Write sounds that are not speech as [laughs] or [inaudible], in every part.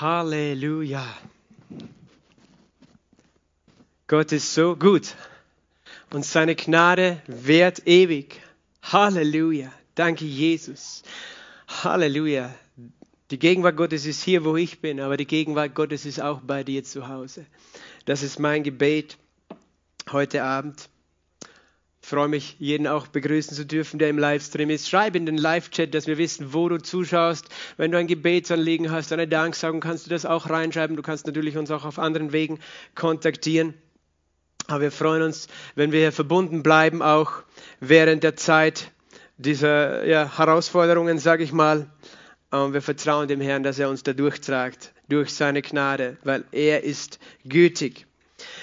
Halleluja. Gott ist so gut und seine Gnade währt ewig. Halleluja. Danke, Jesus. Halleluja. Die Gegenwart Gottes ist hier, wo ich bin, aber die Gegenwart Gottes ist auch bei dir zu Hause. Das ist mein Gebet heute Abend. Ich freue mich, jeden auch begrüßen zu dürfen, der im Livestream ist. Schreib in den Live-Chat, dass wir wissen, wo du zuschaust. Wenn du ein Gebetsanliegen hast, eine Danksagung, kannst du das auch reinschreiben. Du kannst natürlich uns auch auf anderen Wegen kontaktieren. Aber wir freuen uns, wenn wir hier verbunden bleiben, auch während der Zeit dieser ja, Herausforderungen, sage ich mal. Und wir vertrauen dem Herrn, dass er uns da durchtragt, durch seine Gnade, weil er ist gütig.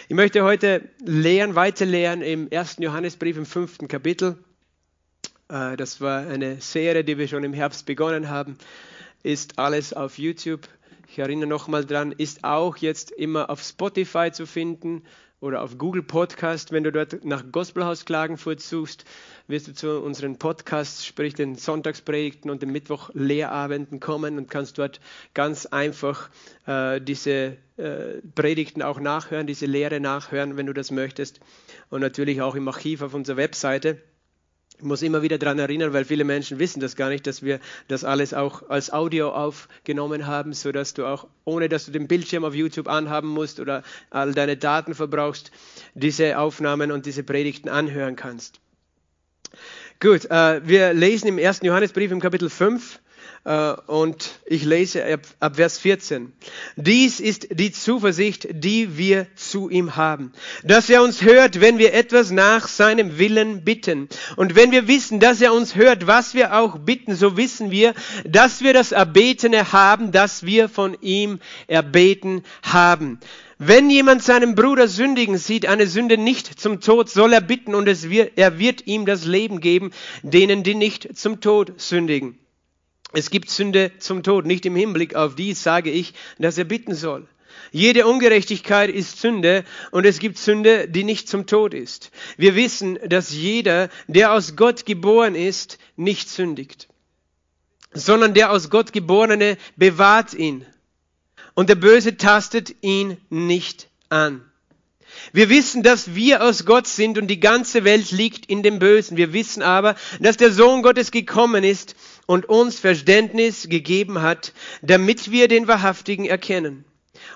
Ich möchte heute lehren, weiter lehren im ersten Johannesbrief im fünften Kapitel. Äh, das war eine Serie, die wir schon im Herbst begonnen haben. Ist alles auf YouTube. Ich erinnere nochmal dran, ist auch jetzt immer auf Spotify zu finden oder auf Google Podcast. Wenn du dort nach Gospelhaus Klagenfurt suchst, wirst du zu unseren Podcasts, sprich den Sonntagspredigten und den Mittwoch-Lehrabenden kommen und kannst dort ganz einfach äh, diese äh, Predigten auch nachhören, diese Lehre nachhören, wenn du das möchtest. Und natürlich auch im Archiv auf unserer Webseite. Ich muss immer wieder daran erinnern, weil viele Menschen wissen das gar nicht, dass wir das alles auch als Audio aufgenommen haben, sodass du auch, ohne dass du den Bildschirm auf YouTube anhaben musst oder all deine Daten verbrauchst, diese Aufnahmen und diese Predigten anhören kannst. Gut, äh, wir lesen im 1. Johannesbrief im Kapitel 5 äh, und ich lese ab, ab Vers 14. Dies ist die Zuversicht, die wir zu ihm haben, dass er uns hört, wenn wir etwas nach seinem Willen bitten. Und wenn wir wissen, dass er uns hört, was wir auch bitten, so wissen wir, dass wir das Erbetene haben, das wir von ihm erbeten haben. Wenn jemand seinen Bruder sündigen sieht, eine Sünde nicht zum Tod, soll er bitten und es wird, er wird ihm das Leben geben, denen, die nicht zum Tod sündigen. Es gibt Sünde zum Tod. Nicht im Hinblick auf dies sage ich, dass er bitten soll. Jede Ungerechtigkeit ist Sünde und es gibt Sünde, die nicht zum Tod ist. Wir wissen, dass jeder, der aus Gott geboren ist, nicht sündigt, sondern der aus Gott geborene bewahrt ihn und der Böse tastet ihn nicht an. Wir wissen, dass wir aus Gott sind und die ganze Welt liegt in dem Bösen. Wir wissen aber, dass der Sohn Gottes gekommen ist, und uns Verständnis gegeben hat, damit wir den Wahrhaftigen erkennen.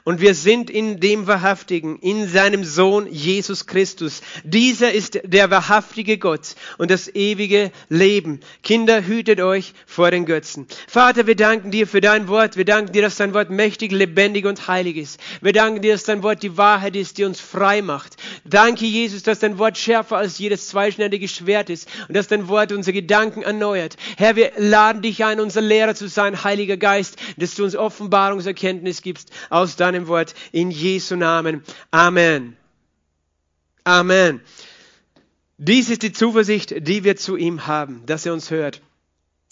Und wir sind in dem Wahrhaftigen, in seinem Sohn Jesus Christus. Dieser ist der wahrhaftige Gott und das ewige Leben. Kinder, hütet euch vor den Götzen. Vater, wir danken dir für dein Wort. Wir danken dir, dass dein Wort mächtig, lebendig und heilig ist. Wir danken dir, dass dein Wort die Wahrheit ist, die uns frei macht. Danke, Jesus, dass dein Wort schärfer als jedes zweischneidige Schwert ist und dass dein Wort unsere Gedanken erneuert. Herr, wir laden dich ein, unser Lehrer zu sein, Heiliger Geist, dass du uns Offenbarungserkenntnis gibst aus deinem deinem Wort in Jesu Namen. Amen. Amen. Dies ist die Zuversicht, die wir zu ihm haben, dass er uns hört.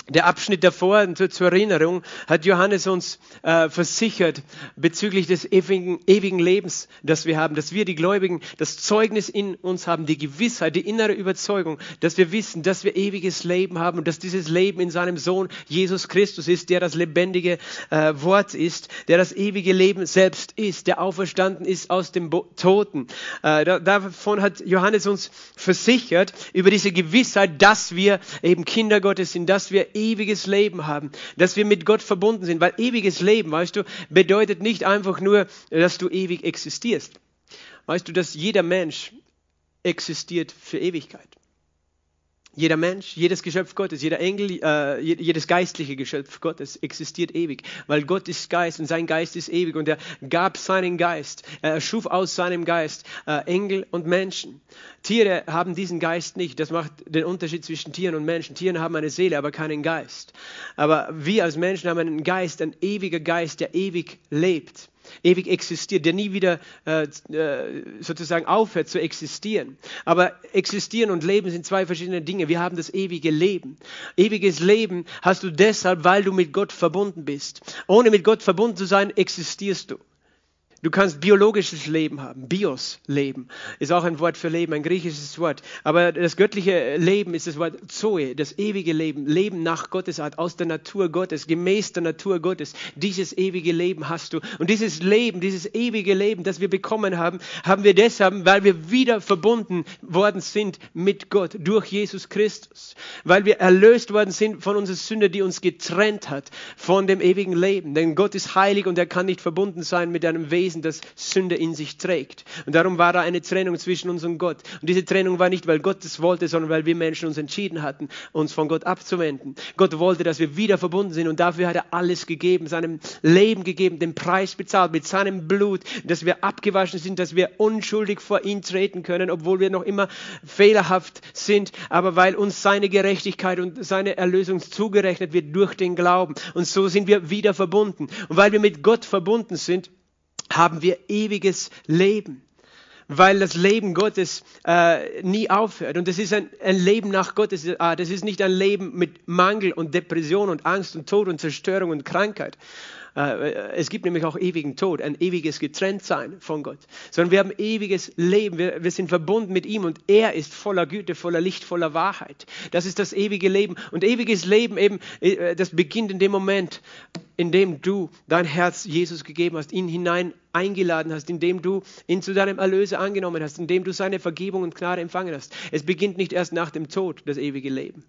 Der Abschnitt davor, zur, Erinnerung, hat Johannes uns äh, versichert bezüglich des ewigen, ewigen Lebens, das wir haben, dass wir die Gläubigen das Zeugnis in uns haben, die Gewissheit, die innere Überzeugung, dass wir wissen, dass wir ewiges Leben haben und dass dieses Leben in seinem Sohn Jesus Christus ist, der das lebendige äh, Wort ist, der das ewige Leben selbst ist, der auferstanden ist aus dem Bo Toten. Äh, da, davon hat Johannes uns versichert über diese Gewissheit, dass wir eben Kinder Gottes sind, dass wir ewiges Leben haben, dass wir mit Gott verbunden sind, weil ewiges Leben, weißt du, bedeutet nicht einfach nur, dass du ewig existierst. Weißt du, dass jeder Mensch existiert für Ewigkeit. Jeder Mensch, jedes Geschöpf Gottes, jeder Engel, äh, jedes geistliche Geschöpf Gottes existiert ewig, weil Gott ist Geist und sein Geist ist ewig und er gab seinen Geist, er erschuf aus seinem Geist äh, Engel und Menschen. Tiere haben diesen Geist nicht, das macht den Unterschied zwischen Tieren und Menschen. Tiere haben eine Seele, aber keinen Geist. Aber wir als Menschen haben einen Geist, ein ewiger Geist, der ewig lebt ewig existiert, der nie wieder äh, äh, sozusagen aufhört zu existieren. Aber existieren und leben sind zwei verschiedene Dinge. Wir haben das ewige Leben. Ewiges Leben hast du deshalb, weil du mit Gott verbunden bist. Ohne mit Gott verbunden zu sein, existierst du. Du kannst biologisches Leben haben. Bios Leben ist auch ein Wort für Leben, ein griechisches Wort. Aber das göttliche Leben ist das Wort Zoe, das ewige Leben. Leben nach Gottes Art, aus der Natur Gottes, gemäß der Natur Gottes. Dieses ewige Leben hast du. Und dieses Leben, dieses ewige Leben, das wir bekommen haben, haben wir deshalb, weil wir wieder verbunden worden sind mit Gott durch Jesus Christus. Weil wir erlöst worden sind von unserer Sünde, die uns getrennt hat von dem ewigen Leben. Denn Gott ist heilig und er kann nicht verbunden sein mit einem Wesen, das Sünde in sich trägt. Und darum war da eine Trennung zwischen uns und Gott. Und diese Trennung war nicht, weil Gott es wollte, sondern weil wir Menschen uns entschieden hatten, uns von Gott abzuwenden. Gott wollte, dass wir wieder verbunden sind und dafür hat er alles gegeben, seinem Leben gegeben, den Preis bezahlt mit seinem Blut, dass wir abgewaschen sind, dass wir unschuldig vor ihn treten können, obwohl wir noch immer fehlerhaft sind, aber weil uns seine Gerechtigkeit und seine Erlösung zugerechnet wird durch den Glauben. Und so sind wir wieder verbunden. Und weil wir mit Gott verbunden sind, haben wir ewiges Leben weil das Leben Gottes äh, nie aufhört. Und das ist ein, ein Leben nach Gottes Art. Das ist nicht ein Leben mit Mangel und Depression und Angst und Tod und Zerstörung und Krankheit. Äh, es gibt nämlich auch ewigen Tod, ein ewiges Getrenntsein von Gott. Sondern wir haben ewiges Leben. Wir, wir sind verbunden mit ihm und er ist voller Güte, voller Licht, voller Wahrheit. Das ist das ewige Leben. Und ewiges Leben eben, äh, das beginnt in dem Moment, in dem du dein Herz Jesus gegeben hast, ihn hinein eingeladen hast, indem du ihn zu deinem Erlöser angenommen hast, indem du seine Vergebung und Gnade empfangen hast. Es beginnt nicht erst nach dem Tod, das ewige Leben,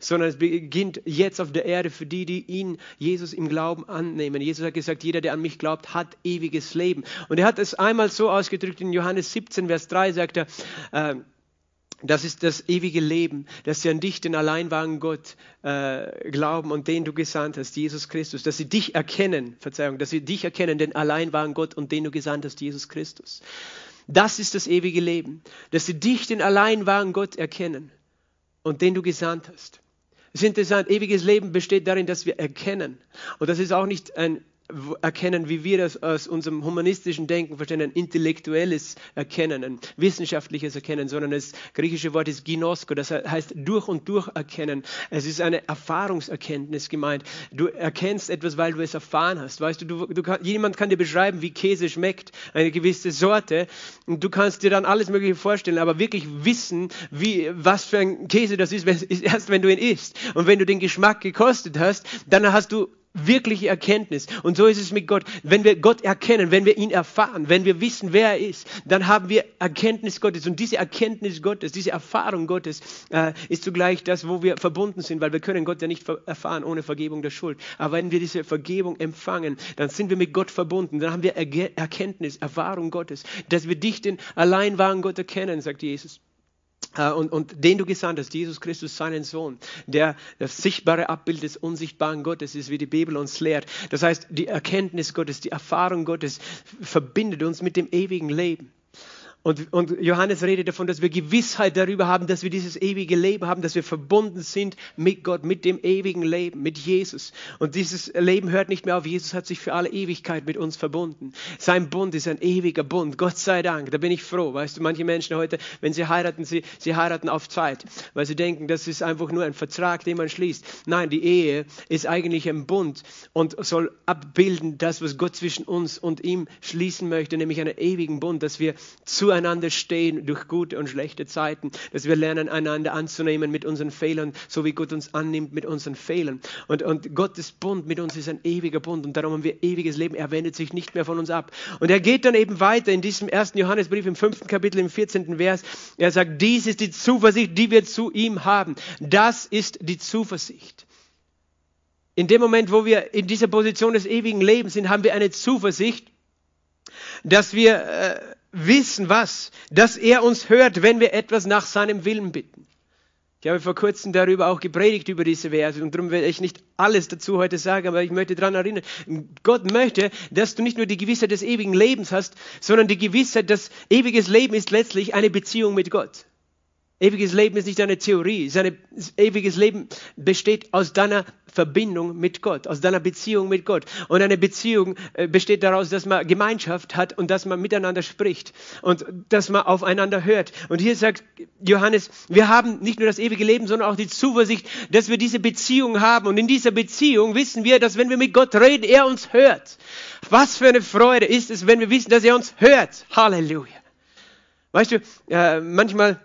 sondern es beginnt jetzt auf der Erde für die, die ihn, Jesus, im Glauben annehmen. Jesus hat gesagt, jeder, der an mich glaubt, hat ewiges Leben. Und er hat es einmal so ausgedrückt in Johannes 17, Vers 3, sagt er, äh, das ist das ewige Leben, dass sie an dich, den alleinwahren Gott, äh, glauben und den du gesandt hast, Jesus Christus. Dass sie dich erkennen, Verzeihung, dass sie dich erkennen, den alleinwahren Gott und den du gesandt hast, Jesus Christus. Das ist das ewige Leben, dass sie dich, den alleinwahren Gott, erkennen und den du gesandt hast. Es ist interessant, ewiges Leben besteht darin, dass wir erkennen. Und das ist auch nicht ein erkennen, wie wir das aus unserem humanistischen Denken verstehen, ein intellektuelles Erkennen, ein wissenschaftliches Erkennen, sondern das griechische Wort ist ginosko, das heißt durch und durch erkennen. Es ist eine Erfahrungserkenntnis gemeint. Du erkennst etwas, weil du es erfahren hast. Weißt du, du, du kann, jemand kann dir beschreiben, wie Käse schmeckt, eine gewisse Sorte, und du kannst dir dann alles Mögliche vorstellen, aber wirklich wissen, wie, was für ein Käse das ist, ist [laughs] erst, wenn du ihn isst. Und wenn du den Geschmack gekostet hast, dann hast du wirkliche Erkenntnis. Und so ist es mit Gott. Wenn wir Gott erkennen, wenn wir ihn erfahren, wenn wir wissen, wer er ist, dann haben wir Erkenntnis Gottes. Und diese Erkenntnis Gottes, diese Erfahrung Gottes äh, ist zugleich das, wo wir verbunden sind, weil wir können Gott ja nicht erfahren ohne Vergebung der Schuld. Aber wenn wir diese Vergebung empfangen, dann sind wir mit Gott verbunden. Dann haben wir Erkenntnis, Erfahrung Gottes, dass wir dich, den allein wahren Gott erkennen, sagt Jesus. Äh, und, und den du gesandt hast, Jesus Christus, seinen Sohn, der das sichtbare Abbild des unsichtbaren Gottes ist, wie die Bibel uns lehrt. Das heißt, die Erkenntnis Gottes, die Erfahrung Gottes verbindet uns mit dem ewigen Leben. Und, und, Johannes redet davon, dass wir Gewissheit darüber haben, dass wir dieses ewige Leben haben, dass wir verbunden sind mit Gott, mit dem ewigen Leben, mit Jesus. Und dieses Leben hört nicht mehr auf. Jesus hat sich für alle Ewigkeit mit uns verbunden. Sein Bund ist ein ewiger Bund. Gott sei Dank. Da bin ich froh. Weißt du, manche Menschen heute, wenn sie heiraten, sie, sie heiraten auf Zeit, weil sie denken, das ist einfach nur ein Vertrag, den man schließt. Nein, die Ehe ist eigentlich ein Bund und soll abbilden das, was Gott zwischen uns und ihm schließen möchte, nämlich einen ewigen Bund, dass wir zu zueinander stehen durch gute und schlechte Zeiten, dass wir lernen, einander anzunehmen mit unseren Fehlern, so wie Gott uns annimmt mit unseren Fehlern. Und, und Gottes Bund mit uns ist ein ewiger Bund und darum haben wir ewiges Leben. Er wendet sich nicht mehr von uns ab. Und er geht dann eben weiter in diesem ersten Johannesbrief im fünften Kapitel, im 14. Vers. Er sagt, dies ist die Zuversicht, die wir zu ihm haben. Das ist die Zuversicht. In dem Moment, wo wir in dieser Position des ewigen Lebens sind, haben wir eine Zuversicht, dass wir äh, wissen was? Dass er uns hört, wenn wir etwas nach seinem Willen bitten. Ich habe vor kurzem darüber auch gepredigt, über diese Verse. Und darum werde ich nicht alles dazu heute sagen, aber ich möchte daran erinnern. Gott möchte, dass du nicht nur die Gewissheit des ewigen Lebens hast, sondern die Gewissheit, dass ewiges Leben ist letztlich eine Beziehung mit Gott. Ewiges Leben ist nicht eine Theorie. Seine, ewiges Leben besteht aus deiner Verbindung mit Gott, aus deiner Beziehung mit Gott. Und eine Beziehung äh, besteht daraus, dass man Gemeinschaft hat und dass man miteinander spricht und dass man aufeinander hört. Und hier sagt Johannes, wir haben nicht nur das ewige Leben, sondern auch die Zuversicht, dass wir diese Beziehung haben. Und in dieser Beziehung wissen wir, dass wenn wir mit Gott reden, er uns hört. Was für eine Freude ist es, wenn wir wissen, dass er uns hört. Halleluja. Weißt du, äh, manchmal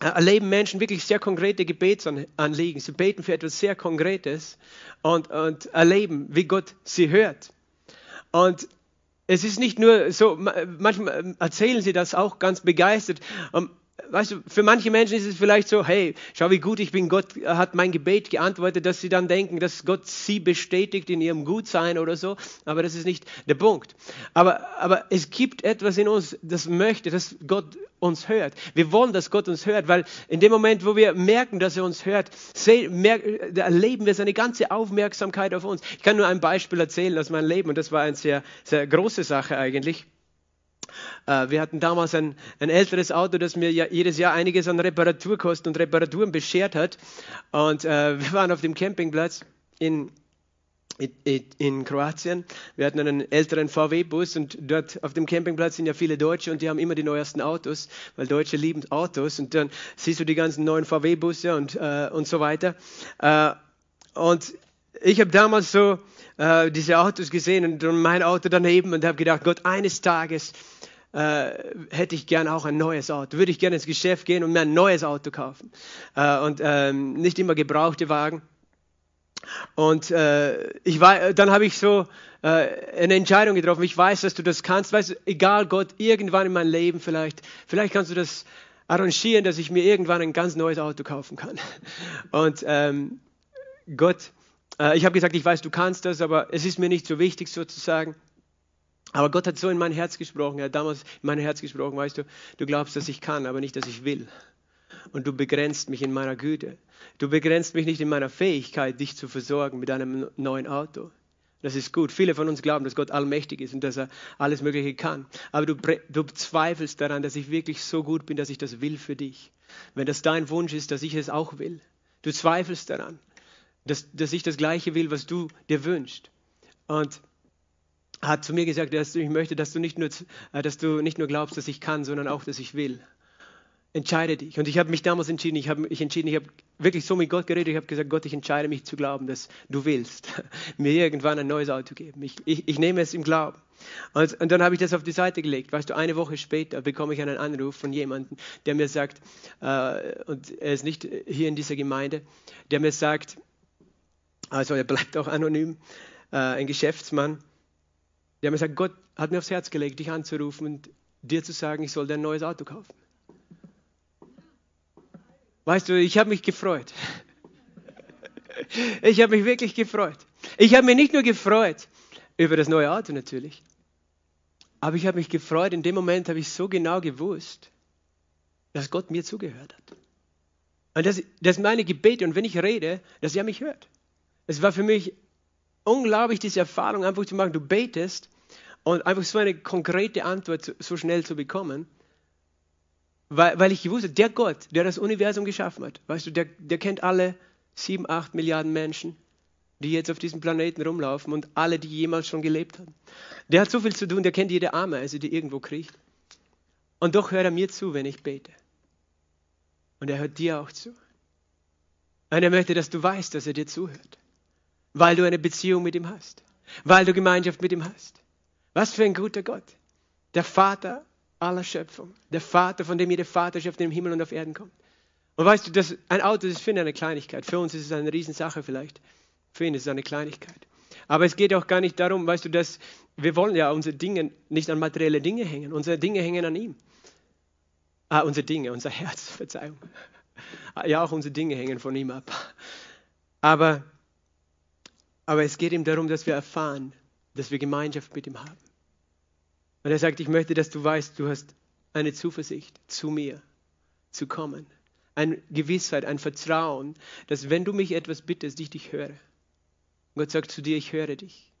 erleben Menschen wirklich sehr konkrete Gebetsanliegen. Sie beten für etwas sehr Konkretes und, und erleben, wie Gott sie hört. Und es ist nicht nur so, manchmal erzählen sie das auch ganz begeistert. Weißt du, für manche Menschen ist es vielleicht so, hey, schau wie gut ich bin, Gott hat mein Gebet geantwortet, dass sie dann denken, dass Gott sie bestätigt in ihrem Gutsein oder so, aber das ist nicht der Punkt. Aber, aber es gibt etwas in uns, das möchte, dass Gott uns hört. Wir wollen, dass Gott uns hört, weil in dem Moment, wo wir merken, dass er uns hört, erleben wir seine ganze Aufmerksamkeit auf uns. Ich kann nur ein Beispiel erzählen aus meinem Leben und das war eine sehr, sehr große Sache eigentlich. Äh, wir hatten damals ein, ein älteres Auto, das mir ja jedes Jahr einiges an Reparaturkosten und Reparaturen beschert hat. Und äh, [laughs] wir waren auf dem Campingplatz in, in, in Kroatien. Wir hatten einen älteren VW-Bus und dort auf dem Campingplatz sind ja viele Deutsche und die haben immer die neuesten Autos, weil Deutsche lieben Autos. Und dann siehst du die ganzen neuen VW-Busse und, äh, und so weiter. Äh, und ich habe damals so äh, diese Autos gesehen und mein Auto daneben und habe gedacht, Gott, eines Tages äh, hätte ich gern auch ein neues Auto. Würde ich gerne ins Geschäft gehen und mir ein neues Auto kaufen. Äh, und ähm, nicht immer gebrauchte Wagen. Und äh, ich war, dann habe ich so äh, eine Entscheidung getroffen. Ich weiß, dass du das kannst. Weißt egal Gott, irgendwann in meinem Leben vielleicht, vielleicht kannst du das arrangieren, dass ich mir irgendwann ein ganz neues Auto kaufen kann. [laughs] Und ähm, Gott äh, ich habe gesagt, ich weiß, du kannst das, aber es ist mir nicht so wichtig sozusagen. Aber Gott hat so in mein Herz gesprochen, er hat damals in mein Herz gesprochen, weißt du, du glaubst, dass ich kann, aber nicht, dass ich will. Und du begrenzt mich in meiner Güte. Du begrenzt mich nicht in meiner Fähigkeit, dich zu versorgen mit einem neuen Auto. Das ist gut. Viele von uns glauben, dass Gott allmächtig ist und dass er alles Mögliche kann. Aber du, du zweifelst daran, dass ich wirklich so gut bin, dass ich das will für dich. Wenn das dein Wunsch ist, dass ich es auch will. Du zweifelst daran dass, dass ich das Gleiche will, was du dir wünschst. Und hat zu mir gesagt, dass ich möchte, dass du nicht nur, äh, dass du nicht nur glaubst, dass ich kann, sondern auch, dass ich will. Entscheide dich. Und ich habe mich damals entschieden, ich habe mich entschieden, ich habe wirklich so mit Gott geredet, ich habe gesagt, Gott, ich entscheide mich zu glauben, dass du willst [laughs] mir irgendwann ein neues Auto geben. Ich, ich, ich nehme es im Glauben. Und, und, dann habe ich das auf die Seite gelegt. Weißt du, eine Woche später bekomme ich einen Anruf von jemandem, der mir sagt, äh, und er ist nicht hier in dieser Gemeinde, der mir sagt, also er bleibt auch anonym, äh, ein Geschäftsmann, der mir sagt, Gott hat mir aufs Herz gelegt, dich anzurufen und dir zu sagen, ich soll dir ein neues Auto kaufen. Weißt du, ich habe mich gefreut. [laughs] Ich habe mich wirklich gefreut. Ich habe mich nicht nur gefreut über das neue Auto natürlich, aber ich habe mich gefreut, in dem Moment habe ich so genau gewusst, dass Gott mir zugehört hat. Und dass, dass meine Gebete und wenn ich rede, dass er mich hört. Es war für mich unglaublich, diese Erfahrung einfach zu machen. Du betest und einfach so eine konkrete Antwort so schnell zu bekommen. Weil, weil ich gewusst habe, der Gott, der das Universum geschaffen hat, weißt du, der, der kennt alle sieben, acht Milliarden Menschen, die jetzt auf diesem Planeten rumlaufen und alle, die jemals schon gelebt haben. Der hat so viel zu tun, der kennt jede Ameise, die irgendwo kriecht. Und doch hört er mir zu, wenn ich bete. Und er hört dir auch zu. Und er möchte, dass du weißt, dass er dir zuhört weil du eine Beziehung mit ihm hast, weil du Gemeinschaft mit ihm hast. Was für ein guter Gott. Der Vater aller Schöpfung. Der Vater, von dem jede Vaterschaft im Himmel und auf Erden kommt. Und weißt du, das, ein Auto ist für ihn eine Kleinigkeit. Für uns ist es eine Riesensache vielleicht. Für ihn ist es eine Kleinigkeit. Aber es geht auch gar nicht darum, weißt du, dass wir wollen ja unsere Dinge nicht an materielle Dinge hängen. Unsere Dinge hängen an ihm. Ah, unsere Dinge, unser Herz, [laughs] Verzeihung. Ja, auch unsere Dinge hängen von ihm ab. Aber aber es geht ihm darum, dass wir erfahren, dass wir Gemeinschaft mit ihm haben. Und er sagt, ich möchte, dass du weißt, du hast eine Zuversicht zu mir zu kommen. Eine Gewissheit, ein Vertrauen, dass wenn du mich etwas bittest, ich dich höre. Und Gott sagt zu dir, ich höre dich.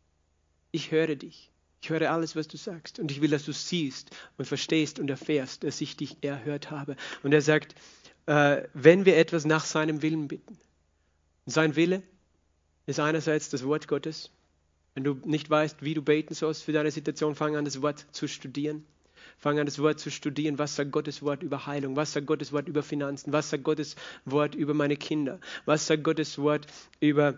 Ich höre dich. Ich höre alles, was du sagst. Und ich will, dass du siehst und verstehst und erfährst, dass ich dich erhört habe. Und er sagt, äh, wenn wir etwas nach seinem Willen bitten. Sein Wille ist einerseits das Wort Gottes. Wenn du nicht weißt, wie du beten sollst für deine Situation, fang an, das Wort zu studieren. Fang an, das Wort zu studieren. Was sagt Gottes Wort über Heilung? Was sagt Gottes Wort über Finanzen? Was sagt Gottes Wort über meine Kinder? Was sagt Gottes Wort über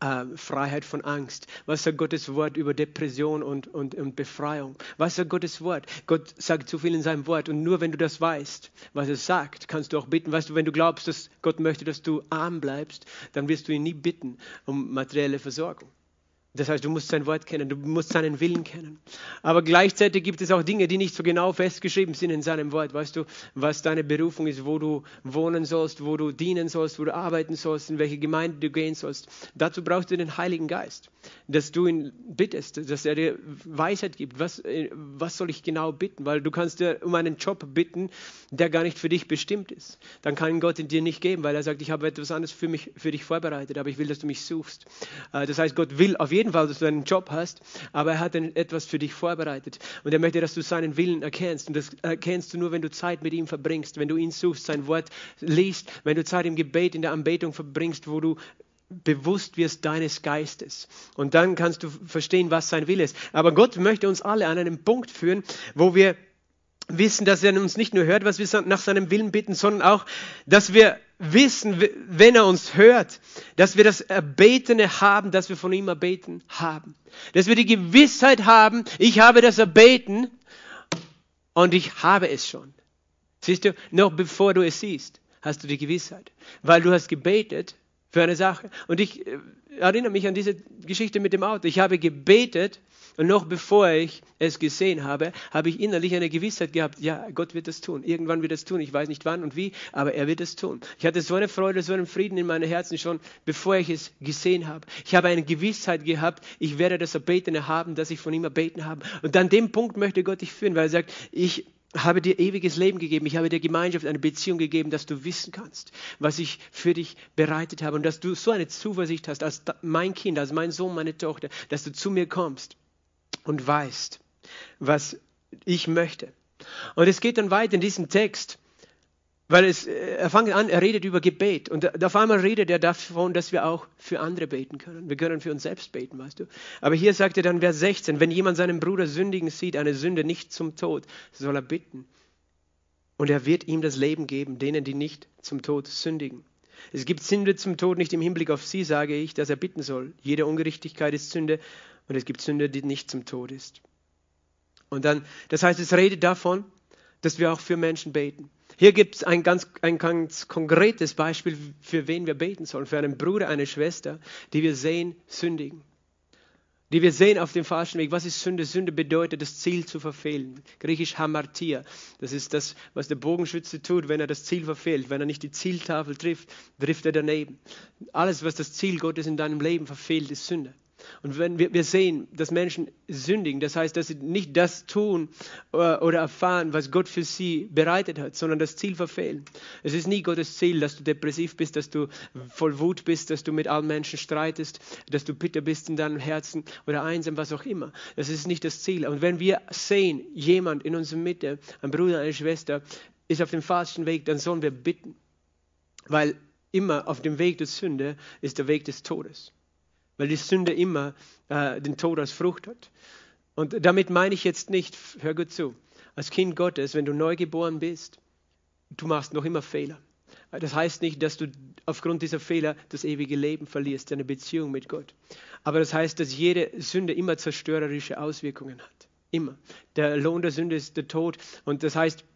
äh, Freiheit von Angst? Was sagt Gottes Wort über Depression und, und, und Befreiung? Was sagt Gottes Wort? Gott sagt zu viel in seinem Wort und nur wenn du das weißt, was er sagt, kannst du auch bitten. Weißt du, wenn du glaubst, dass Gott möchte, dass du arm bleibst, dann wirst du ihn nie bitten um materielle Versorgung. Das heißt, du musst sein Wort kennen, du musst seinen Willen kennen. Aber gleichzeitig gibt es auch Dinge, die nicht so genau festgeschrieben sind in seinem Wort. Weißt du, was deine Berufung ist, wo du wohnen sollst, wo du dienen sollst, wo du arbeiten sollst, in welche Gemeinde du gehen sollst. Dazu brauchst du den Heiligen Geist, dass du ihn bittest, dass er dir Weisheit gibt. Was, äh, was soll ich genau bitten? Weil du kannst dir um einen Job bitten, der gar nicht für dich bestimmt ist. Dann kann Gott ihn dir nicht geben, weil er sagt, ich habe etwas anderes für, mich, für dich vorbereitet, aber ich will, dass du mich suchst. Äh, das heißt, Gott will auf jeden jeden Fall, dass du einen Job hast, aber er hat etwas für dich vorbereitet. Und er möchte, dass du seinen Willen erkennst. Und das erkennst du nur, wenn du Zeit mit ihm verbringst, wenn du ihn suchst, sein Wort liest, wenn du Zeit im Gebet, in der Anbetung verbringst, wo du bewusst wirst deines Geistes. Und dann kannst du verstehen, was sein Wille ist. Aber Gott möchte uns alle an einen Punkt führen, wo wir wissen, dass er uns nicht nur hört, was wir nach seinem Willen bitten, sondern auch, dass wir wissen, wenn er uns hört, dass wir das Erbetene haben, dass wir von ihm erbeten haben. Dass wir die Gewissheit haben, ich habe das erbeten und ich habe es schon. Siehst du, noch bevor du es siehst, hast du die Gewissheit, weil du hast gebetet für eine Sache. Und ich äh, erinnere mich an diese Geschichte mit dem Auto. Ich habe gebetet und noch bevor ich es gesehen habe, habe ich innerlich eine Gewissheit gehabt, ja, Gott wird das tun. Irgendwann wird es tun. Ich weiß nicht wann und wie, aber er wird es tun. Ich hatte so eine Freude, so einen Frieden in meinem Herzen schon, bevor ich es gesehen habe. Ich habe eine Gewissheit gehabt, ich werde das Erbetene haben, das ich von ihm erbeten habe. Und an dem Punkt möchte Gott dich führen, weil er sagt, ich habe dir ewiges Leben gegeben. Ich habe dir Gemeinschaft, eine Beziehung gegeben, dass du wissen kannst, was ich für dich bereitet habe und dass du so eine Zuversicht hast als mein Kind, als mein Sohn, meine Tochter, dass du zu mir kommst und weißt, was ich möchte. Und es geht dann weiter in diesem Text, weil es, äh, er fängt an, er redet über Gebet. Und auf einmal redet er davon, dass wir auch für andere beten können. Wir können für uns selbst beten, weißt du. Aber hier sagt er dann, Vers 16, wenn jemand seinen Bruder sündigen sieht, eine Sünde nicht zum Tod, soll er bitten. Und er wird ihm das Leben geben, denen, die nicht zum Tod sündigen. Es gibt Sünde zum Tod nicht im Hinblick auf sie, sage ich, dass er bitten soll. Jede Ungerechtigkeit ist Sünde und es gibt Sünde, die nicht zum Tod ist. Und dann, das heißt, es redet davon, dass wir auch für Menschen beten. Hier gibt es ein ganz, ein ganz konkretes Beispiel, für wen wir beten sollen. Für einen Bruder, eine Schwester, die wir sehen, sündigen. Die wir sehen auf dem falschen Weg. Was ist Sünde? Sünde bedeutet, das Ziel zu verfehlen. Griechisch Hamartia. Das ist das, was der Bogenschütze tut, wenn er das Ziel verfehlt. Wenn er nicht die Zieltafel trifft, trifft er daneben. Alles, was das Ziel Gottes in deinem Leben verfehlt, ist Sünde. Und wenn wir, wir sehen, dass Menschen sündigen, das heißt, dass sie nicht das tun äh, oder erfahren, was Gott für sie bereitet hat, sondern das Ziel verfehlen. Es ist nie Gottes Ziel, dass du depressiv bist, dass du voll Wut bist, dass du mit allen Menschen streitest, dass du bitter bist in deinem Herzen oder einsam, was auch immer. Das ist nicht das Ziel. Und wenn wir sehen, jemand in unserer Mitte, ein Bruder, eine Schwester, ist auf dem falschen Weg, dann sollen wir bitten. Weil immer auf dem Weg der Sünde ist der Weg des Todes weil die Sünde immer äh, den Tod als Frucht hat. Und damit meine ich jetzt nicht, hör gut zu, als Kind Gottes, wenn du neu geboren bist, du machst noch immer Fehler. Das heißt nicht, dass du aufgrund dieser Fehler das ewige Leben verlierst, deine Beziehung mit Gott. Aber das heißt, dass jede Sünde immer zerstörerische Auswirkungen hat. Immer. Der Lohn der Sünde ist der Tod. Und das heißt,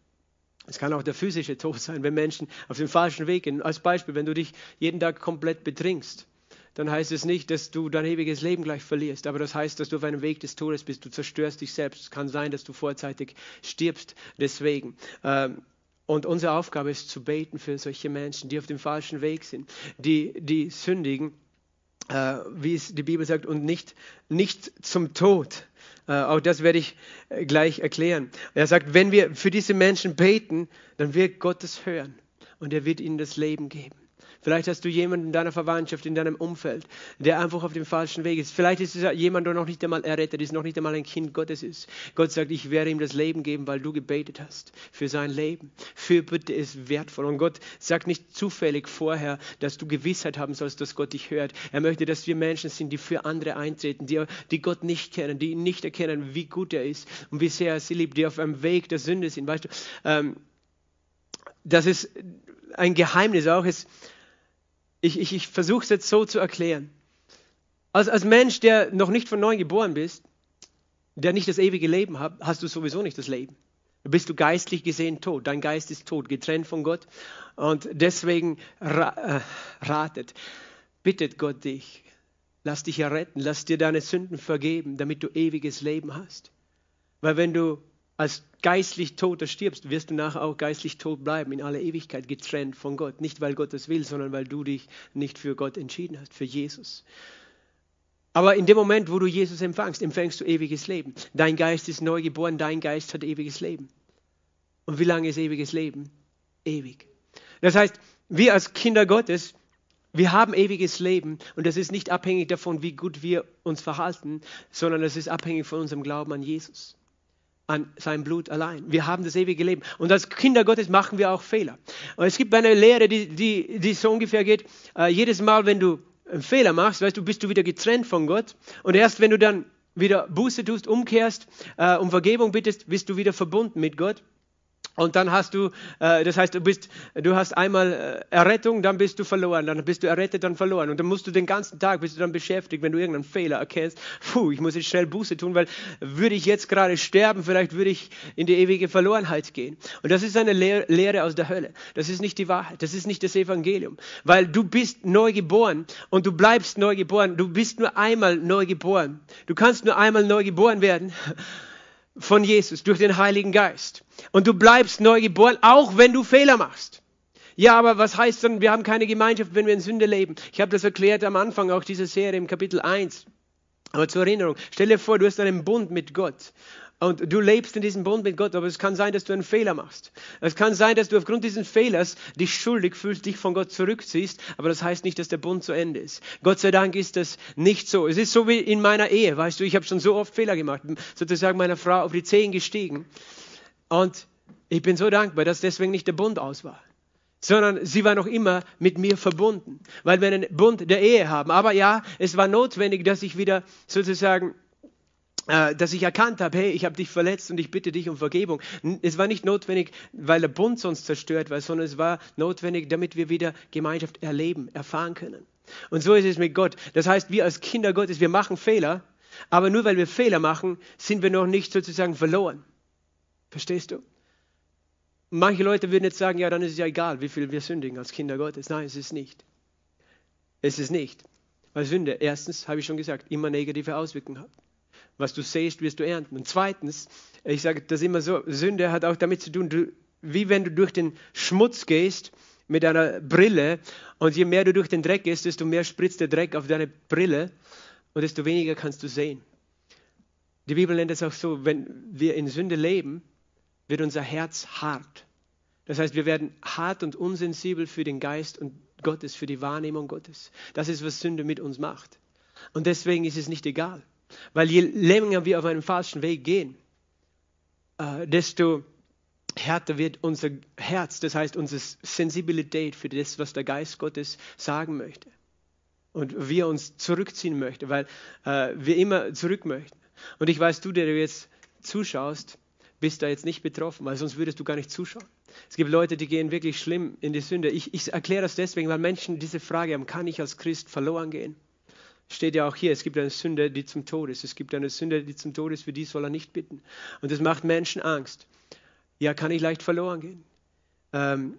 es kann auch der physische Tod sein, wenn Menschen auf den falschen Weg gehen. Als Beispiel, wenn du dich jeden Tag komplett betrinkst dann heißt es nicht, dass du dein ewiges Leben gleich verlierst, aber das heißt, dass du auf einem Weg des Todes bist. Du zerstörst dich selbst. Es kann sein, dass du vorzeitig stirbst deswegen. Ähm, und unsere Aufgabe ist zu beten für solche Menschen, die auf dem falschen Weg sind, die, die sündigen, äh, wie es die Bibel sagt, und nicht, nicht zum Tod. Äh, auch das werde ich äh, gleich erklären. Er sagt, wenn wir für diese Menschen beten, dann wird Gott es hören und er wird ihnen das Leben geben. Vielleicht hast du jemanden in deiner Verwandtschaft, in deinem Umfeld, der einfach auf dem falschen Weg ist. Vielleicht ist es jemand, der noch nicht einmal errettet ist, noch nicht einmal ein Kind Gottes ist. Gott sagt, ich werde ihm das Leben geben, weil du gebetet hast für sein Leben. Fürbitte ist wertvoll. Und Gott sagt nicht zufällig vorher, dass du Gewissheit haben sollst, dass Gott dich hört. Er möchte, dass wir Menschen sind, die für andere eintreten, die, die Gott nicht kennen, die nicht erkennen, wie gut er ist und wie sehr er sie liebt, die auf einem Weg der Sünde sind. Weißt du, ähm, das ist ein Geheimnis auch. Es, ich, ich, ich versuche es jetzt so zu erklären. Als, als Mensch, der noch nicht von neuem geboren bist, der nicht das ewige Leben hat, hast du sowieso nicht das Leben. Da bist du geistlich gesehen tot. Dein Geist ist tot, getrennt von Gott. Und deswegen ra äh, ratet, bittet Gott dich, lass dich erretten, lass dir deine Sünden vergeben, damit du ewiges Leben hast. Weil wenn du als geistlich Toter stirbst, wirst du nachher auch geistlich tot bleiben, in aller Ewigkeit getrennt von Gott. Nicht, weil Gott das will, sondern weil du dich nicht für Gott entschieden hast, für Jesus. Aber in dem Moment, wo du Jesus empfängst, empfängst du ewiges Leben. Dein Geist ist neu geboren, dein Geist hat ewiges Leben. Und wie lange ist ewiges Leben? Ewig. Das heißt, wir als Kinder Gottes, wir haben ewiges Leben und das ist nicht abhängig davon, wie gut wir uns verhalten, sondern es ist abhängig von unserem Glauben an Jesus an sein Blut allein. Wir haben das ewige Leben. Und als Kinder Gottes machen wir auch Fehler. Und es gibt eine Lehre, die, die, die so ungefähr geht, äh, jedes Mal, wenn du einen Fehler machst, weißt du, bist du wieder getrennt von Gott. Und erst wenn du dann wieder Buße tust, umkehrst, äh, um Vergebung bittest, bist du wieder verbunden mit Gott. Und dann hast du, äh, das heißt, du bist, du hast einmal äh, Errettung, dann bist du verloren, dann bist du errettet, dann verloren. Und dann musst du den ganzen Tag, bist du dann beschäftigt, wenn du irgendeinen Fehler erkennst, puh, ich muss jetzt schnell Buße tun, weil würde ich jetzt gerade sterben, vielleicht würde ich in die ewige Verlorenheit gehen. Und das ist eine Lehr Lehre aus der Hölle. Das ist nicht die Wahrheit, das ist nicht das Evangelium. Weil du bist neu geboren und du bleibst neu geboren. Du bist nur einmal neu geboren. Du kannst nur einmal neu geboren werden von Jesus durch den Heiligen Geist. Und du bleibst neu geboren, auch wenn du Fehler machst. Ja, aber was heißt dann, wir haben keine Gemeinschaft, wenn wir in Sünde leben? Ich habe das erklärt am Anfang auch dieser Serie im Kapitel 1. Aber zur Erinnerung, stell dir vor, du hast einen Bund mit Gott und du lebst in diesem Bund mit Gott, aber es kann sein, dass du einen Fehler machst. Es kann sein, dass du aufgrund dieses Fehlers dich schuldig fühlst, dich von Gott zurückziehst, aber das heißt nicht, dass der Bund zu Ende ist. Gott sei Dank ist das nicht so. Es ist so wie in meiner Ehe, weißt du, ich habe schon so oft Fehler gemacht, sozusagen meiner Frau auf die Zehen gestiegen und ich bin so dankbar, dass deswegen nicht der Bund aus war sondern sie war noch immer mit mir verbunden, weil wir einen Bund der Ehe haben. Aber ja, es war notwendig, dass ich wieder sozusagen dass ich erkannt habe, hey, ich habe dich verletzt und ich bitte dich um Vergebung. Es war nicht notwendig, weil der Bund sonst zerstört war, sondern es war notwendig, damit wir wieder Gemeinschaft erleben, erfahren können. Und so ist es mit Gott. Das heißt, wir als Kinder Gottes, wir machen Fehler, aber nur weil wir Fehler machen, sind wir noch nicht sozusagen verloren. Verstehst du? Manche Leute würden jetzt sagen, ja, dann ist es ja egal, wie viel wir sündigen als Kinder Gottes. Nein, es ist nicht. Es ist nicht. Weil Sünde, erstens, habe ich schon gesagt, immer negative Auswirkungen hat. Was du säst, wirst du ernten. Und zweitens, ich sage das immer so, Sünde hat auch damit zu tun, du, wie wenn du durch den Schmutz gehst mit einer Brille und je mehr du durch den Dreck gehst, desto mehr spritzt der Dreck auf deine Brille und desto weniger kannst du sehen. Die Bibel nennt es auch so, wenn wir in Sünde leben, wird unser Herz hart. Das heißt, wir werden hart und unsensibel für den Geist und Gottes, für die Wahrnehmung Gottes. Das ist, was Sünde mit uns macht. Und deswegen ist es nicht egal. Weil je länger wir auf einem falschen Weg gehen, äh, desto härter wird unser Herz, das heißt unsere Sensibilität für das, was der Geist Gottes sagen möchte. Und wir uns zurückziehen möchten, weil äh, wir immer zurück möchten. Und ich weiß, du, der du jetzt zuschaust, bist da jetzt nicht betroffen, weil sonst würdest du gar nicht zuschauen. Es gibt Leute, die gehen wirklich schlimm in die Sünde. Ich, ich erkläre das deswegen, weil Menschen diese Frage haben, kann ich als Christ verloren gehen? Steht ja auch hier, es gibt eine Sünde, die zum Tod ist. Es gibt eine Sünde, die zum Tod ist, für die soll er nicht bitten. Und das macht Menschen Angst. Ja, kann ich leicht verloren gehen? Ähm,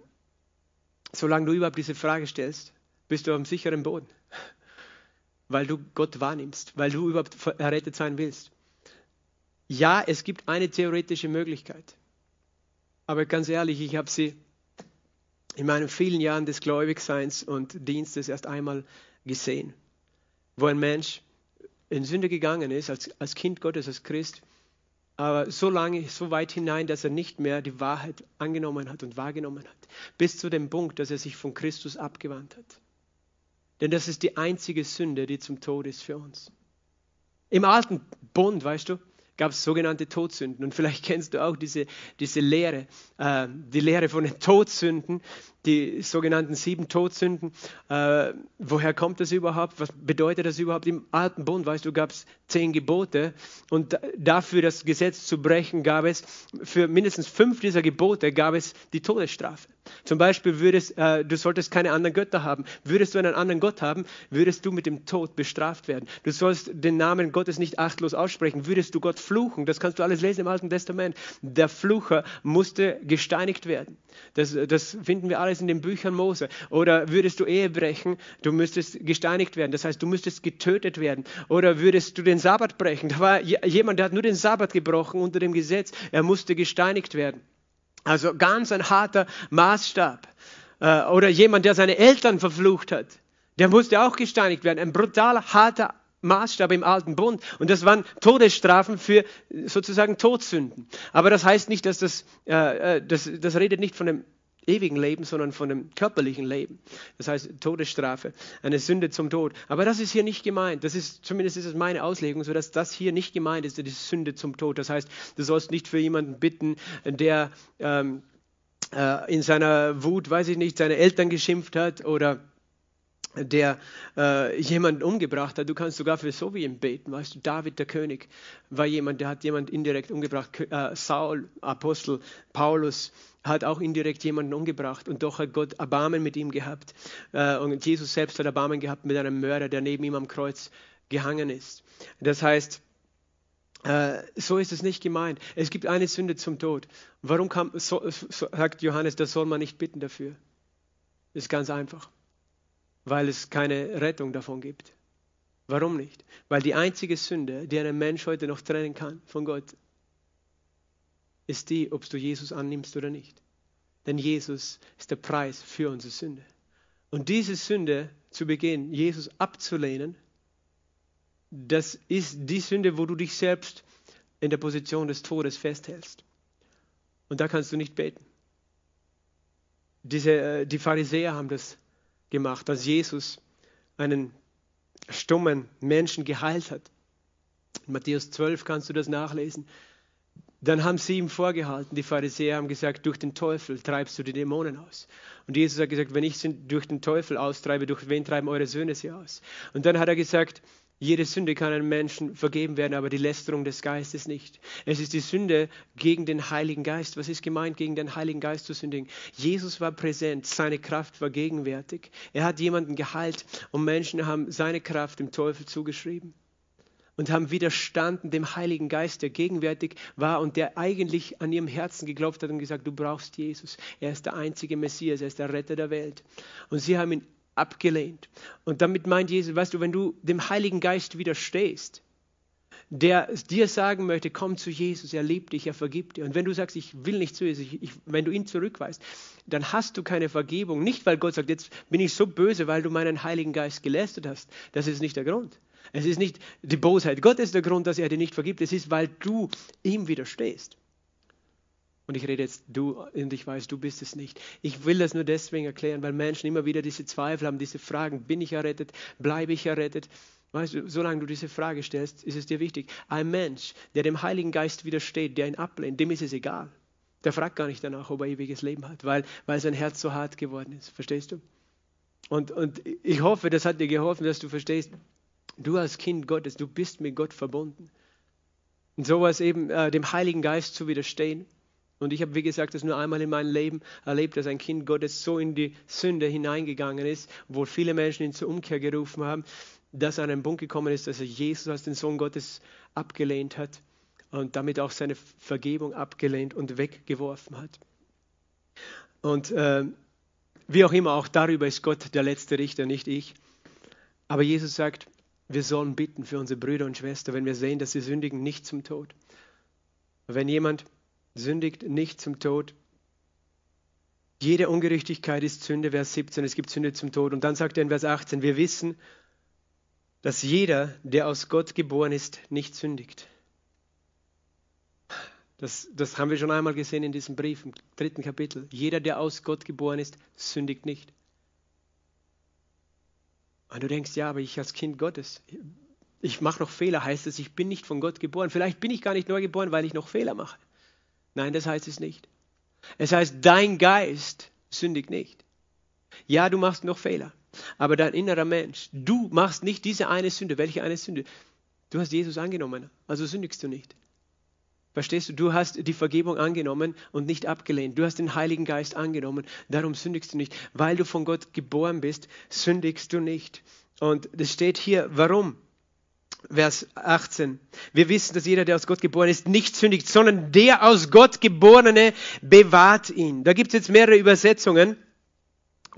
solange du überhaupt diese Frage stellst, bist du am sicheren Boden. [laughs] Weil du Gott wahrnimmst, weil du überhaupt errettet sein willst. Ja, es gibt eine theoretische Möglichkeit. Aber ganz ehrlich, ich habe sie in meinen vielen Jahren des Gläubigseins und Dienstes erst einmal gesehen wo ein Mensch in Sünde gegangen ist, als, als Kind Gottes, als Christ, aber so lange, so weit hinein, dass er nicht mehr die Wahrheit angenommen hat und wahrgenommen hat, bis zu dem Punkt, dass er sich von Christus abgewandt hat. Denn das ist die einzige Sünde, die zum Tod ist für uns. Im alten Bund, weißt du, gab es sogenannte Todsünden. Und vielleicht kennst du auch diese, diese Lehre, äh, die Lehre von den Todsünden, die sogenannten sieben Todsünden. Äh, woher kommt das überhaupt? Was bedeutet das überhaupt? Im Alten Bund, weißt du, gab es zehn Gebote und dafür das Gesetz zu brechen, gab es für mindestens fünf dieser Gebote gab es die Todesstrafe. Zum Beispiel würdest äh, du solltest keine anderen Götter haben. Würdest du einen anderen Gott haben, würdest du mit dem Tod bestraft werden. Du sollst den Namen Gottes nicht achtlos aussprechen. Würdest du Gott fluchen, das kannst du alles lesen im Alten Testament. Der Flucher musste gesteinigt werden. Das, das finden wir alles in den Büchern Mose. Oder würdest du Ehe brechen, du müsstest gesteinigt werden. Das heißt, du müsstest getötet werden. Oder würdest du den Sabbat brechen. Da war jemand, der hat nur den Sabbat gebrochen unter dem Gesetz. Er musste gesteinigt werden. Also ganz ein harter Maßstab. Äh, oder jemand, der seine Eltern verflucht hat. Der musste auch gesteinigt werden. Ein brutal harter Maßstab im alten Bund. Und das waren Todesstrafen für sozusagen Todsünden. Aber das heißt nicht, dass das, äh, äh, das, das redet nicht von dem ewigen Leben, sondern von dem körperlichen Leben. Das heißt Todesstrafe, eine Sünde zum Tod. Aber das ist hier nicht gemeint. Das ist, zumindest ist es meine Auslegung, so dass das hier nicht gemeint ist, die Sünde zum Tod. Das heißt, du sollst nicht für jemanden bitten, der ähm, äh, in seiner Wut, weiß ich nicht, seine Eltern geschimpft hat oder der äh, jemanden umgebracht hat. Du kannst sogar für so wie ihm beten. Weißt du, David, der König, war jemand, der hat jemand indirekt umgebracht. Äh, Saul, Apostel, Paulus hat auch indirekt jemanden umgebracht. Und doch hat Gott Erbarmen mit ihm gehabt. Äh, und Jesus selbst hat Erbarmen gehabt mit einem Mörder, der neben ihm am Kreuz gehangen ist. Das heißt, äh, so ist es nicht gemeint. Es gibt eine Sünde zum Tod. Warum kam, so, so, sagt Johannes, da soll man nicht bitten dafür? Das ist ganz einfach weil es keine Rettung davon gibt. Warum nicht? Weil die einzige Sünde, die einen Mensch heute noch trennen kann von Gott, ist die, ob du Jesus annimmst oder nicht. Denn Jesus ist der Preis für unsere Sünde. Und diese Sünde zu begehen, Jesus abzulehnen, das ist die Sünde, wo du dich selbst in der Position des Todes festhältst. Und da kannst du nicht beten. Diese, äh, die Pharisäer haben das gemacht, als Jesus einen stummen Menschen geheilt hat. In Matthäus 12 kannst du das nachlesen. Dann haben sie ihm vorgehalten, die Pharisäer haben gesagt, durch den Teufel treibst du die Dämonen aus. Und Jesus hat gesagt, wenn ich sie durch den Teufel austreibe, durch wen treiben eure Söhne sie aus? Und dann hat er gesagt, jede Sünde kann einem Menschen vergeben werden, aber die Lästerung des Geistes nicht. Es ist die Sünde gegen den Heiligen Geist. Was ist gemeint, gegen den Heiligen Geist zu sündigen? Jesus war präsent, seine Kraft war gegenwärtig. Er hat jemanden geheilt und Menschen haben seine Kraft dem Teufel zugeschrieben und haben widerstanden dem Heiligen Geist, der gegenwärtig war und der eigentlich an ihrem Herzen geklopft hat und gesagt, du brauchst Jesus. Er ist der einzige Messias, er ist der Retter der Welt. Und sie haben ihn abgelehnt. Und damit meint Jesus, weißt du, wenn du dem Heiligen Geist widerstehst, der dir sagen möchte, komm zu Jesus, er liebt dich, er vergibt dir. Und wenn du sagst, ich will nicht zu Jesus, ich, wenn du ihn zurückweist, dann hast du keine Vergebung. Nicht, weil Gott sagt, jetzt bin ich so böse, weil du meinen Heiligen Geist gelästert hast. Das ist nicht der Grund. Es ist nicht die Bosheit. Gott ist der Grund, dass er dir nicht vergibt. Es ist, weil du ihm widerstehst. Und ich rede jetzt du und ich weiß, du bist es nicht. Ich will das nur deswegen erklären, weil Menschen immer wieder diese Zweifel haben, diese Fragen, bin ich errettet, bleibe ich errettet? Weißt du, solange du diese Frage stellst, ist es dir wichtig. Ein Mensch, der dem Heiligen Geist widersteht, der ihn ablehnt, dem ist es egal. Der fragt gar nicht danach, ob er ewiges Leben hat, weil, weil sein Herz so hart geworden ist. Verstehst du? Und, und ich hoffe, das hat dir geholfen, dass du verstehst, du als Kind Gottes, du bist mit Gott verbunden. Und sowas eben äh, dem Heiligen Geist zu widerstehen, und ich habe, wie gesagt, das nur einmal in meinem Leben erlebt, dass ein Kind Gottes so in die Sünde hineingegangen ist, wo viele Menschen ihn zur Umkehr gerufen haben, dass er an einen Punkt gekommen ist, dass er Jesus als den Sohn Gottes abgelehnt hat und damit auch seine Vergebung abgelehnt und weggeworfen hat. Und äh, wie auch immer, auch darüber ist Gott der letzte Richter, nicht ich. Aber Jesus sagt, wir sollen bitten für unsere Brüder und Schwestern, wenn wir sehen, dass sie sündigen, nicht zum Tod. Wenn jemand sündigt nicht zum Tod. Jede Ungerechtigkeit ist Sünde, Vers 17, es gibt Sünde zum Tod. Und dann sagt er in Vers 18, wir wissen, dass jeder, der aus Gott geboren ist, nicht sündigt. Das, das haben wir schon einmal gesehen in diesem Brief im dritten Kapitel. Jeder, der aus Gott geboren ist, sündigt nicht. Und du denkst, ja, aber ich als Kind Gottes, ich mache noch Fehler, heißt es, ich bin nicht von Gott geboren. Vielleicht bin ich gar nicht neu geboren, weil ich noch Fehler mache. Nein, das heißt es nicht. Es heißt, dein Geist sündigt nicht. Ja, du machst noch Fehler, aber dein innerer Mensch, du machst nicht diese eine Sünde. Welche eine Sünde? Du hast Jesus angenommen, also sündigst du nicht. Verstehst du? Du hast die Vergebung angenommen und nicht abgelehnt. Du hast den Heiligen Geist angenommen. Darum sündigst du nicht. Weil du von Gott geboren bist, sündigst du nicht. Und es steht hier, warum? Vers 18. Wir wissen, dass jeder, der aus Gott geboren ist, nicht sündigt, sondern der aus Gott geborene bewahrt ihn. Da gibt es jetzt mehrere Übersetzungen.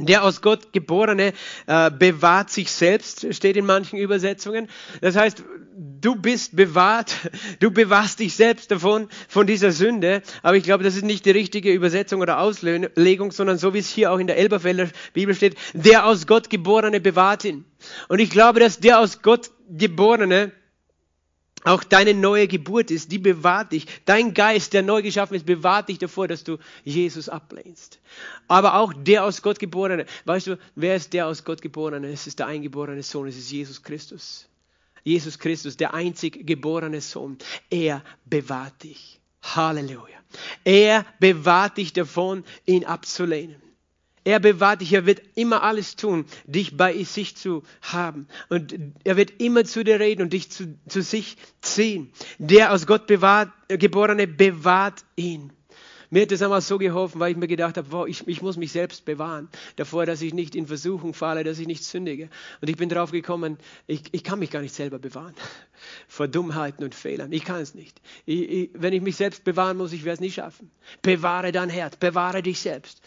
Der aus Gott geborene äh, bewahrt sich selbst, steht in manchen Übersetzungen. Das heißt, du bist bewahrt, [laughs] du bewahrst dich selbst davon, von dieser Sünde. Aber ich glaube, das ist nicht die richtige Übersetzung oder Auslegung, sondern so wie es hier auch in der Elberfelder Bibel steht, der aus Gott geborene bewahrt ihn. Und ich glaube, dass der aus Gott geborene auch deine neue Geburt ist, die bewahrt dich. Dein Geist, der neu geschaffen ist, bewahrt dich davor, dass du Jesus ablehnst. Aber auch der aus Gott geborene, weißt du, wer ist der aus Gott geborene? Es ist der eingeborene Sohn, es ist Jesus Christus. Jesus Christus, der einzig geborene Sohn. Er bewahrt dich. Halleluja. Er bewahrt dich davon, ihn abzulehnen. Er bewahrt dich, er wird immer alles tun, dich bei sich zu haben. Und er wird immer zu dir reden und dich zu, zu sich ziehen. Der aus Gott bewahrt, geborene bewahrt ihn. Mir hat das einmal so geholfen, weil ich mir gedacht habe, wow, ich, ich muss mich selbst bewahren davor, dass ich nicht in Versuchung falle, dass ich nicht sündige. Und ich bin drauf gekommen, ich, ich kann mich gar nicht selber bewahren [laughs] vor Dummheiten und Fehlern. Ich kann es nicht. Ich, ich, wenn ich mich selbst bewahren muss, ich werde es nicht schaffen. Bewahre dein Herz, bewahre dich selbst.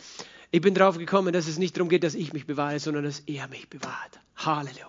Ich bin drauf gekommen, dass es nicht darum geht, dass ich mich bewahre, sondern dass er mich bewahrt. Halleluja.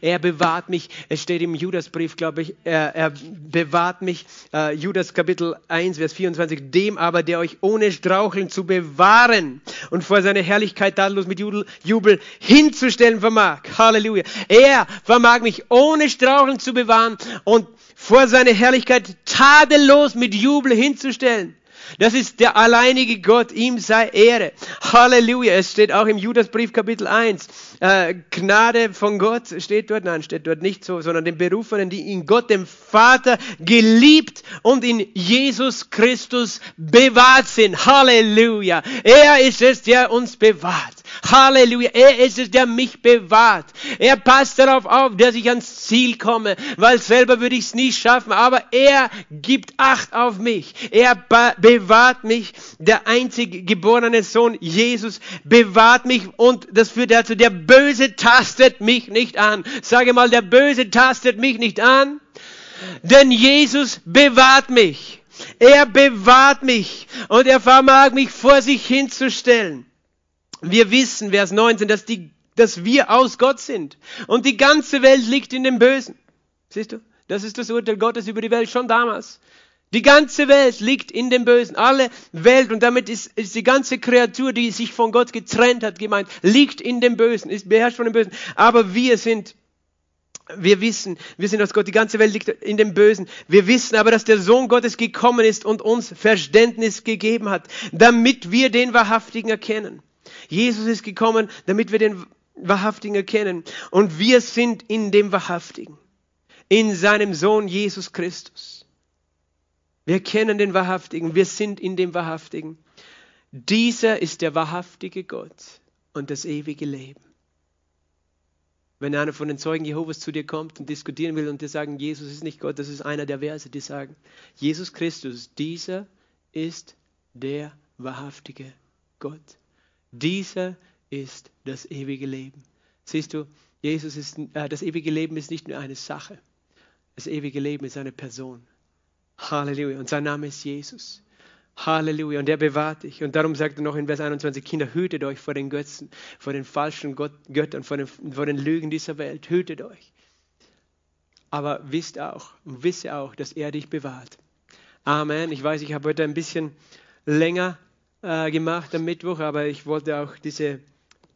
Er bewahrt mich, es steht im Judasbrief, glaube ich, er, er bewahrt mich, äh, Judas Kapitel 1, Vers 24, dem aber, der euch ohne Straucheln zu bewahren und vor seiner Herrlichkeit tadellos mit Jubel, Jubel hinzustellen vermag. Halleluja. Er vermag mich ohne Straucheln zu bewahren und vor seiner Herrlichkeit tadellos mit Jubel hinzustellen. Das ist der alleinige Gott, ihm sei Ehre. Halleluja. Es steht auch im Judasbrief Kapitel 1. Äh, Gnade von Gott steht dort, nein, steht dort nicht so, sondern den Berufenen, die in Gott, dem Vater, geliebt und in Jesus Christus bewahrt sind. Halleluja. Er ist es, der uns bewahrt. Halleluja. Er ist es, der mich bewahrt. Er passt darauf auf, dass ich ans Ziel komme, weil selber würde ich es nie schaffen. Aber er gibt Acht auf mich. Er bewahrt mich. Der einzig geborene Sohn Jesus bewahrt mich. Und das führt dazu, der Böse tastet mich nicht an. Sage mal, der Böse tastet mich nicht an. Denn Jesus bewahrt mich. Er bewahrt mich und er vermag mich vor sich hinzustellen. Wir wissen, Vers 19, dass, die, dass wir aus Gott sind. Und die ganze Welt liegt in dem Bösen. Siehst du? Das ist das Urteil Gottes über die Welt schon damals. Die ganze Welt liegt in dem Bösen. Alle Welt, und damit ist, ist die ganze Kreatur, die sich von Gott getrennt hat, gemeint, liegt in dem Bösen, ist beherrscht von dem Bösen. Aber wir sind wir wissen, wir sind aus Gott, die ganze Welt liegt in dem Bösen. Wir wissen aber, dass der Sohn Gottes gekommen ist und uns Verständnis gegeben hat, damit wir den Wahrhaftigen erkennen. Jesus ist gekommen, damit wir den Wahrhaftigen erkennen. Und wir sind in dem Wahrhaftigen, in seinem Sohn Jesus Christus. Wir kennen den Wahrhaftigen, wir sind in dem Wahrhaftigen. Dieser ist der wahrhaftige Gott und das ewige Leben. Wenn einer von den Zeugen Jehovas zu dir kommt und diskutieren will und dir sagen, Jesus ist nicht Gott, das ist einer der Verse, die sagen, Jesus Christus, dieser ist der wahrhaftige Gott. Dieser ist das ewige Leben. Siehst du, Jesus ist, äh, das ewige Leben ist nicht nur eine Sache. Das ewige Leben ist eine Person. Halleluja. Und sein Name ist Jesus. Halleluja. Und er bewahrt dich. Und darum sagt er noch in Vers 21, Kinder, hütet euch vor den Götzen, vor den falschen Gott, Göttern, vor den, vor den Lügen dieser Welt. Hütet euch. Aber wisst auch, wisse auch, dass er dich bewahrt. Amen. Ich weiß, ich habe heute ein bisschen länger äh, gemacht am Mittwoch, aber ich wollte auch diese,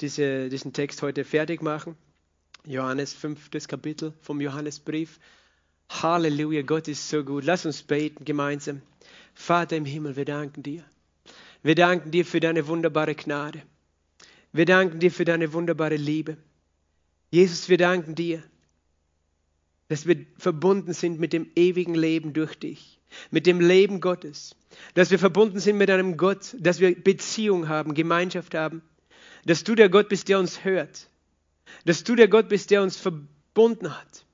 diese, diesen Text heute fertig machen. Johannes 5. Kapitel vom Johannesbrief. Halleluja, Gott ist so gut. Lass uns beten gemeinsam. Vater im Himmel, wir danken dir. Wir danken dir für deine wunderbare Gnade. Wir danken dir für deine wunderbare Liebe. Jesus, wir danken dir, dass wir verbunden sind mit dem ewigen Leben durch dich, mit dem Leben Gottes, dass wir verbunden sind mit einem Gott, dass wir Beziehung haben, Gemeinschaft haben, dass du der Gott bist, der uns hört, dass du der Gott bist, der uns verbunden hat,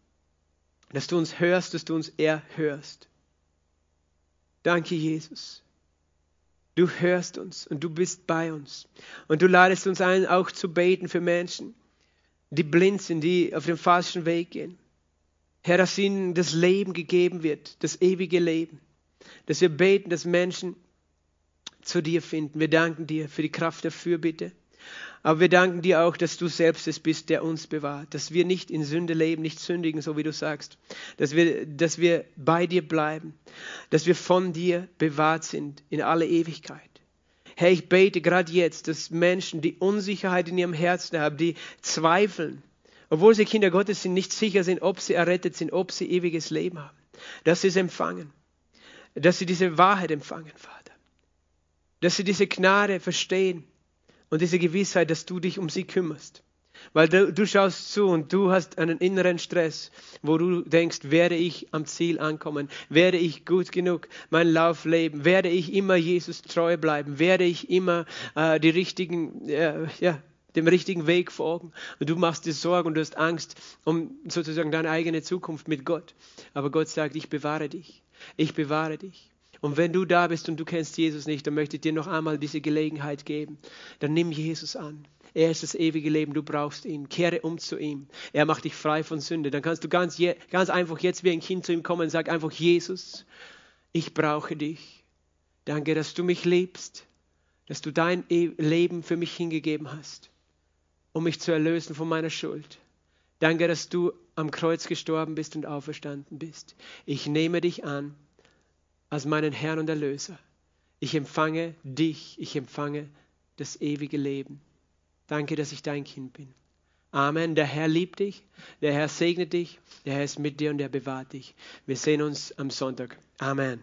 dass du uns hörst, dass du uns erhörst. Danke, Jesus. Du hörst uns und du bist bei uns. Und du ladest uns ein, auch zu beten für Menschen, die blind sind, die auf dem falschen Weg gehen. Herr, dass ihnen das Leben gegeben wird, das ewige Leben. Dass wir beten, dass Menschen zu dir finden. Wir danken dir für die Kraft der Fürbitte. Aber wir danken dir auch, dass du selbst es bist, der uns bewahrt, dass wir nicht in Sünde leben, nicht sündigen, so wie du sagst, dass wir, dass wir bei dir bleiben, dass wir von dir bewahrt sind in alle Ewigkeit. Herr, ich bete gerade jetzt, dass Menschen, die Unsicherheit in ihrem Herzen haben, die zweifeln, obwohl sie Kinder Gottes sind, nicht sicher sind, ob sie errettet sind, ob sie ewiges Leben haben, dass sie es empfangen, dass sie diese Wahrheit empfangen, Vater, dass sie diese Gnade verstehen und diese Gewissheit, dass du dich um sie kümmerst. Weil du, du, schaust zu und du hast einen inneren Stress, wo du denkst, werde ich am Ziel ankommen? Werde ich gut genug meinen Lauf leben? Werde ich immer Jesus treu bleiben? Werde ich immer äh, die richtigen, äh, ja, dem richtigen Weg folgen? Und du machst dir Sorgen und du hast Angst um sozusagen deine eigene Zukunft mit Gott. Aber Gott sagt, ich bewahre dich. Ich bewahre dich. Und wenn du da bist und du kennst Jesus nicht, dann möchte ich dir noch einmal diese Gelegenheit geben. Dann nimm Jesus an. Er ist das ewige Leben, du brauchst ihn. Kehre um zu ihm. Er macht dich frei von Sünde. Dann kannst du ganz, ganz einfach jetzt wie ein Kind zu ihm kommen und sag einfach, Jesus, ich brauche dich. Danke, dass du mich liebst, dass du dein e-, Leben für mich hingegeben hast, um mich zu erlösen von meiner Schuld. Danke, dass du am Kreuz gestorben bist und auferstanden bist. Ich nehme dich an als meinen Herrn und Erlöser. Ich empfange dich, ich empfange das ewige Leben. Danke, dass ich dein Kind bin. Amen. Der Herr liebt dich, der Herr segnet dich, der Herr ist mit dir und er bewahrt dich. Wir sehen uns am Sonntag. Amen.